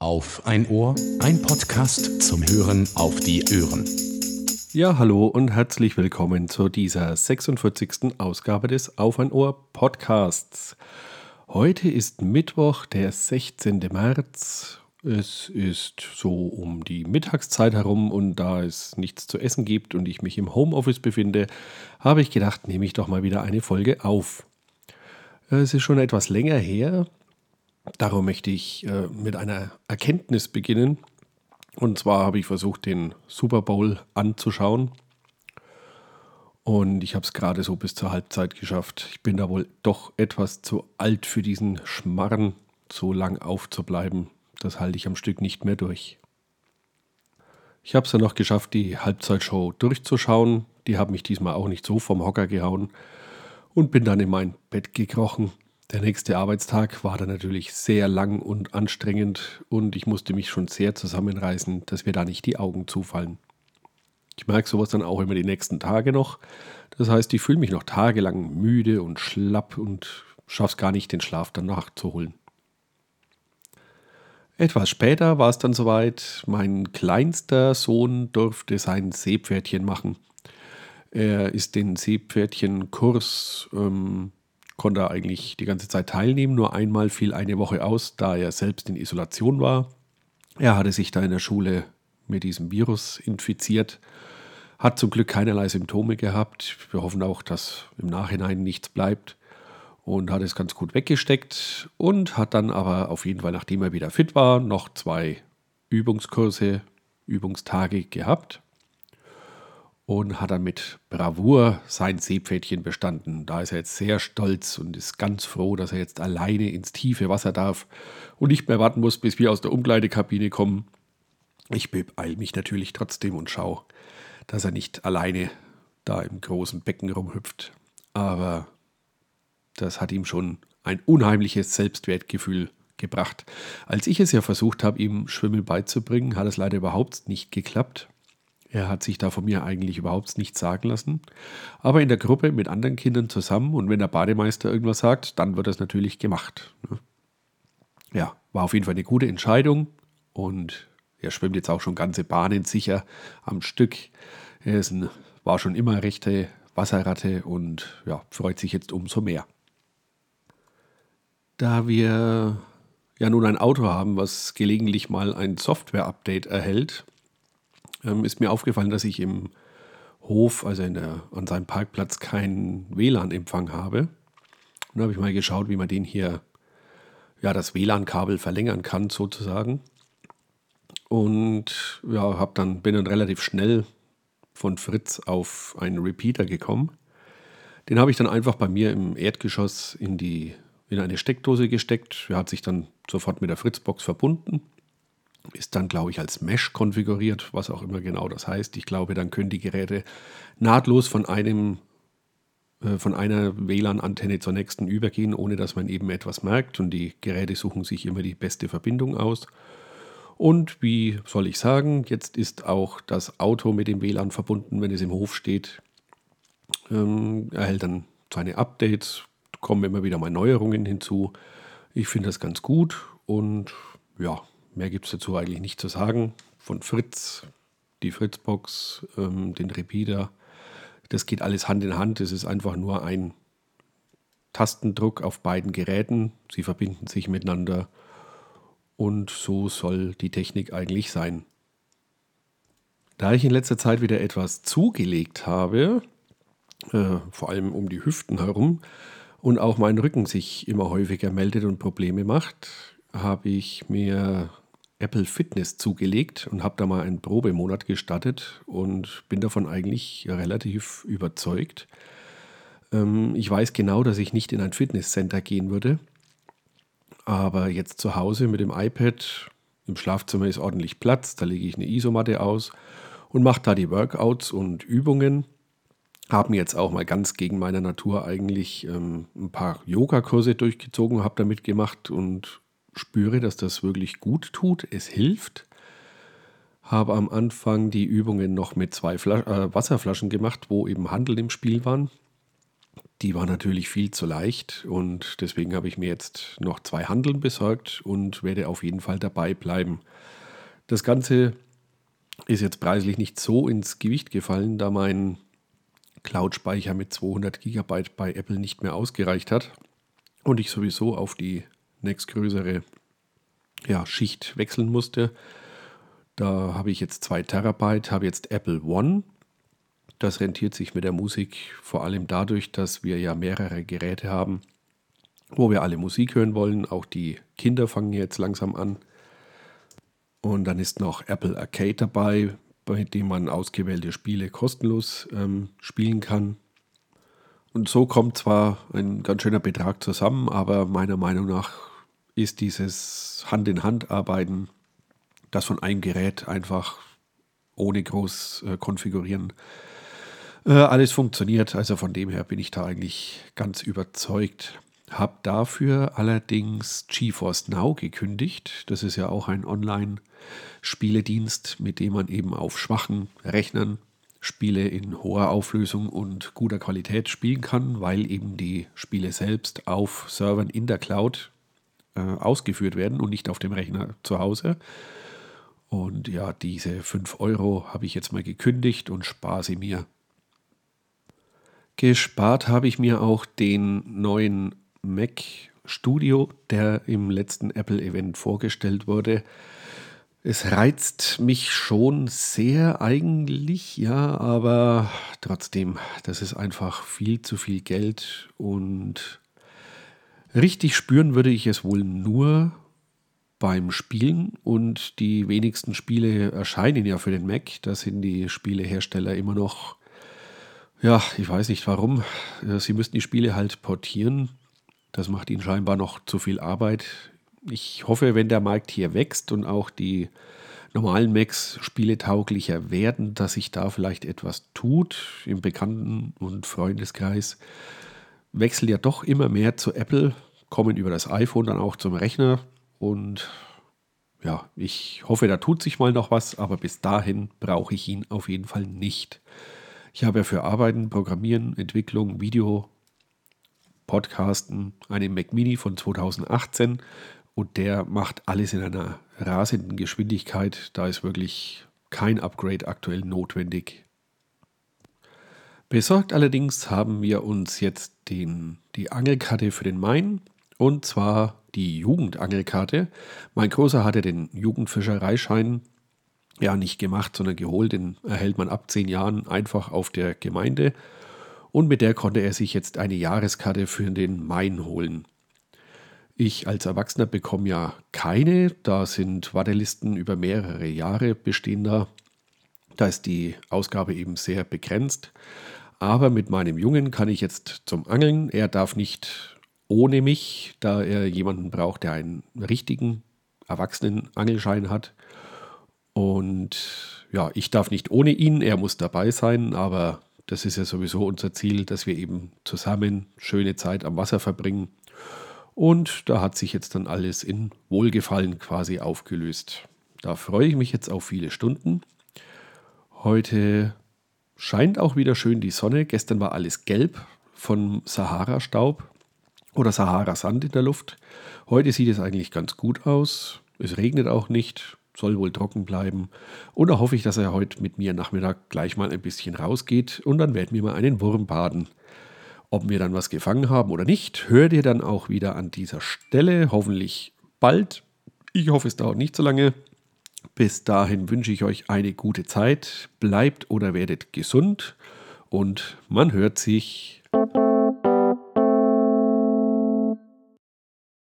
Auf ein Ohr, ein Podcast zum Hören auf die Ohren. Ja, hallo und herzlich willkommen zu dieser 46. Ausgabe des Auf ein Ohr Podcasts. Heute ist Mittwoch, der 16. März. Es ist so um die Mittagszeit herum und da es nichts zu essen gibt und ich mich im Homeoffice befinde, habe ich gedacht, nehme ich doch mal wieder eine Folge auf. Es ist schon etwas länger her, Darum möchte ich äh, mit einer Erkenntnis beginnen. Und zwar habe ich versucht, den Super Bowl anzuschauen. Und ich habe es gerade so bis zur Halbzeit geschafft. Ich bin da wohl doch etwas zu alt für diesen Schmarren, so lang aufzubleiben. Das halte ich am Stück nicht mehr durch. Ich habe es dann noch geschafft, die Halbzeitshow durchzuschauen. Die haben mich diesmal auch nicht so vom Hocker gehauen. Und bin dann in mein Bett gekrochen der nächste Arbeitstag war dann natürlich sehr lang und anstrengend und ich musste mich schon sehr zusammenreißen, dass mir da nicht die Augen zufallen. Ich merke sowas dann auch immer die nächsten Tage noch. Das heißt, ich fühle mich noch tagelang müde und schlapp und schaffe es gar nicht, den Schlaf dann nachzuholen. Etwas später war es dann soweit, mein kleinster Sohn durfte sein Seepferdchen machen. Er ist den Seepferdchenkurs ähm, konnte er eigentlich die ganze Zeit teilnehmen. Nur einmal fiel eine Woche aus, da er selbst in Isolation war. Er hatte sich da in der Schule mit diesem Virus infiziert, hat zum Glück keinerlei Symptome gehabt. Wir hoffen auch, dass im Nachhinein nichts bleibt und hat es ganz gut weggesteckt und hat dann aber auf jeden Fall, nachdem er wieder fit war, noch zwei Übungskurse, Übungstage gehabt und hat dann mit Bravour sein Seepferdchen bestanden. Da ist er jetzt sehr stolz und ist ganz froh, dass er jetzt alleine ins tiefe Wasser darf und nicht mehr warten muss, bis wir aus der Umkleidekabine kommen. Ich beeil mich natürlich trotzdem und schaue, dass er nicht alleine da im großen Becken rumhüpft. Aber das hat ihm schon ein unheimliches Selbstwertgefühl gebracht. Als ich es ja versucht habe, ihm Schwimmen beizubringen, hat es leider überhaupt nicht geklappt. Er hat sich da von mir eigentlich überhaupt nichts sagen lassen. Aber in der Gruppe mit anderen Kindern zusammen und wenn der Bademeister irgendwas sagt, dann wird das natürlich gemacht. Ne? Ja, war auf jeden Fall eine gute Entscheidung und er schwimmt jetzt auch schon ganze Bahnen sicher am Stück. Er ist ein, war schon immer rechte Wasserratte und ja, freut sich jetzt umso mehr. Da wir ja nun ein Auto haben, was gelegentlich mal ein Software-Update erhält, ähm, ist mir aufgefallen, dass ich im Hof, also der, an seinem Parkplatz, keinen WLAN-Empfang habe. Und da habe ich mal geschaut, wie man den hier, ja, das WLAN-Kabel verlängern kann, sozusagen. Und ja, hab dann, bin dann relativ schnell von Fritz auf einen Repeater gekommen. Den habe ich dann einfach bei mir im Erdgeschoss in, die, in eine Steckdose gesteckt. Er hat sich dann sofort mit der Fritzbox verbunden ist dann, glaube ich, als Mesh konfiguriert, was auch immer genau das heißt. Ich glaube, dann können die Geräte nahtlos von einem äh, von einer WLAN-Antenne zur nächsten übergehen, ohne dass man eben etwas merkt. Und die Geräte suchen sich immer die beste Verbindung aus. Und wie soll ich sagen, jetzt ist auch das Auto mit dem WLAN verbunden, wenn es im Hof steht. Ähm, erhält dann seine Updates, kommen immer wieder mal Neuerungen hinzu. Ich finde das ganz gut und ja, Mehr gibt es dazu eigentlich nicht zu sagen. Von Fritz, die Fritzbox, ähm, den Repeater, das geht alles Hand in Hand. Es ist einfach nur ein Tastendruck auf beiden Geräten. Sie verbinden sich miteinander und so soll die Technik eigentlich sein. Da ich in letzter Zeit wieder etwas zugelegt habe, äh, vor allem um die Hüften herum, und auch mein Rücken sich immer häufiger meldet und Probleme macht, habe ich mir Apple Fitness zugelegt und habe da mal einen Probemonat gestartet und bin davon eigentlich relativ überzeugt. Ähm, ich weiß genau, dass ich nicht in ein Fitnesscenter gehen würde, aber jetzt zu Hause mit dem iPad, im Schlafzimmer ist ordentlich Platz, da lege ich eine Isomatte aus und mache da die Workouts und Übungen. Habe mir jetzt auch mal ganz gegen meine Natur eigentlich ähm, ein paar Yogakurse durchgezogen, habe damit gemacht und spüre, dass das wirklich gut tut. Es hilft. Habe am Anfang die Übungen noch mit zwei Flas äh, Wasserflaschen gemacht, wo eben Handel im Spiel waren. Die war natürlich viel zu leicht und deswegen habe ich mir jetzt noch zwei Handeln besorgt und werde auf jeden Fall dabei bleiben. Das Ganze ist jetzt preislich nicht so ins Gewicht gefallen, da mein Cloud-Speicher mit 200 GB bei Apple nicht mehr ausgereicht hat und ich sowieso auf die nächstgrößere ja, Schicht wechseln musste. Da habe ich jetzt 2 Terabyte, habe jetzt Apple One. Das rentiert sich mit der Musik vor allem dadurch, dass wir ja mehrere Geräte haben, wo wir alle Musik hören wollen. Auch die Kinder fangen jetzt langsam an. Und dann ist noch Apple Arcade dabei, bei dem man ausgewählte Spiele kostenlos ähm, spielen kann. Und so kommt zwar ein ganz schöner Betrag zusammen, aber meiner Meinung nach ist dieses Hand-in-Hand-Arbeiten, das von einem Gerät einfach ohne groß äh, konfigurieren äh, alles funktioniert. Also von dem her bin ich da eigentlich ganz überzeugt. Habe dafür allerdings GeForce Now gekündigt. Das ist ja auch ein Online-Spieledienst, mit dem man eben auf schwachen Rechnern Spiele in hoher Auflösung und guter Qualität spielen kann, weil eben die Spiele selbst auf Servern in der Cloud äh, ausgeführt werden und nicht auf dem Rechner zu Hause. Und ja, diese 5 Euro habe ich jetzt mal gekündigt und spare sie mir. Gespart habe ich mir auch den neuen Mac Studio, der im letzten Apple-Event vorgestellt wurde. Es reizt mich schon sehr eigentlich, ja, aber trotzdem, das ist einfach viel zu viel Geld und richtig spüren würde ich es wohl nur beim Spielen und die wenigsten Spiele erscheinen ja für den Mac. Da sind die Spielehersteller immer noch, ja, ich weiß nicht warum. Sie müssten die Spiele halt portieren das macht ihnen scheinbar noch zu viel Arbeit. Ich hoffe, wenn der Markt hier wächst und auch die normalen Macs spieletauglicher werden, dass sich da vielleicht etwas tut im Bekannten- und Freundeskreis. Wechseln ja doch immer mehr zu Apple, kommen über das iPhone dann auch zum Rechner und ja, ich hoffe, da tut sich mal noch was, aber bis dahin brauche ich ihn auf jeden Fall nicht. Ich habe ja für Arbeiten, Programmieren, Entwicklung, Video, Podcasten einen Mac Mini von 2018 und der macht alles in einer rasenden Geschwindigkeit. Da ist wirklich kein Upgrade aktuell notwendig. Besorgt allerdings haben wir uns jetzt den, die Angelkarte für den Main und zwar die Jugendangelkarte. Mein Großer hatte den Jugendfischereischein ja nicht gemacht, sondern geholt. Den erhält man ab zehn Jahren einfach auf der Gemeinde und mit der konnte er sich jetzt eine Jahreskarte für den Main holen. Ich als Erwachsener bekomme ja keine, da sind Wartelisten über mehrere Jahre bestehender. Da ist die Ausgabe eben sehr begrenzt. Aber mit meinem Jungen kann ich jetzt zum Angeln. Er darf nicht ohne mich, da er jemanden braucht, der einen richtigen erwachsenen Angelschein hat. Und ja, ich darf nicht ohne ihn, er muss dabei sein, aber das ist ja sowieso unser Ziel, dass wir eben zusammen schöne Zeit am Wasser verbringen. Und da hat sich jetzt dann alles in Wohlgefallen quasi aufgelöst. Da freue ich mich jetzt auf viele Stunden. Heute scheint auch wieder schön die Sonne. Gestern war alles gelb von Sahara-Staub oder Sahara-Sand in der Luft. Heute sieht es eigentlich ganz gut aus. Es regnet auch nicht soll wohl trocken bleiben. Und da hoffe ich, dass er heute mit mir Nachmittag gleich mal ein bisschen rausgeht und dann werden wir mal einen Wurm baden. Ob wir dann was gefangen haben oder nicht, hört ihr dann auch wieder an dieser Stelle. Hoffentlich bald. Ich hoffe, es dauert nicht so lange. Bis dahin wünsche ich euch eine gute Zeit. Bleibt oder werdet gesund und man hört sich.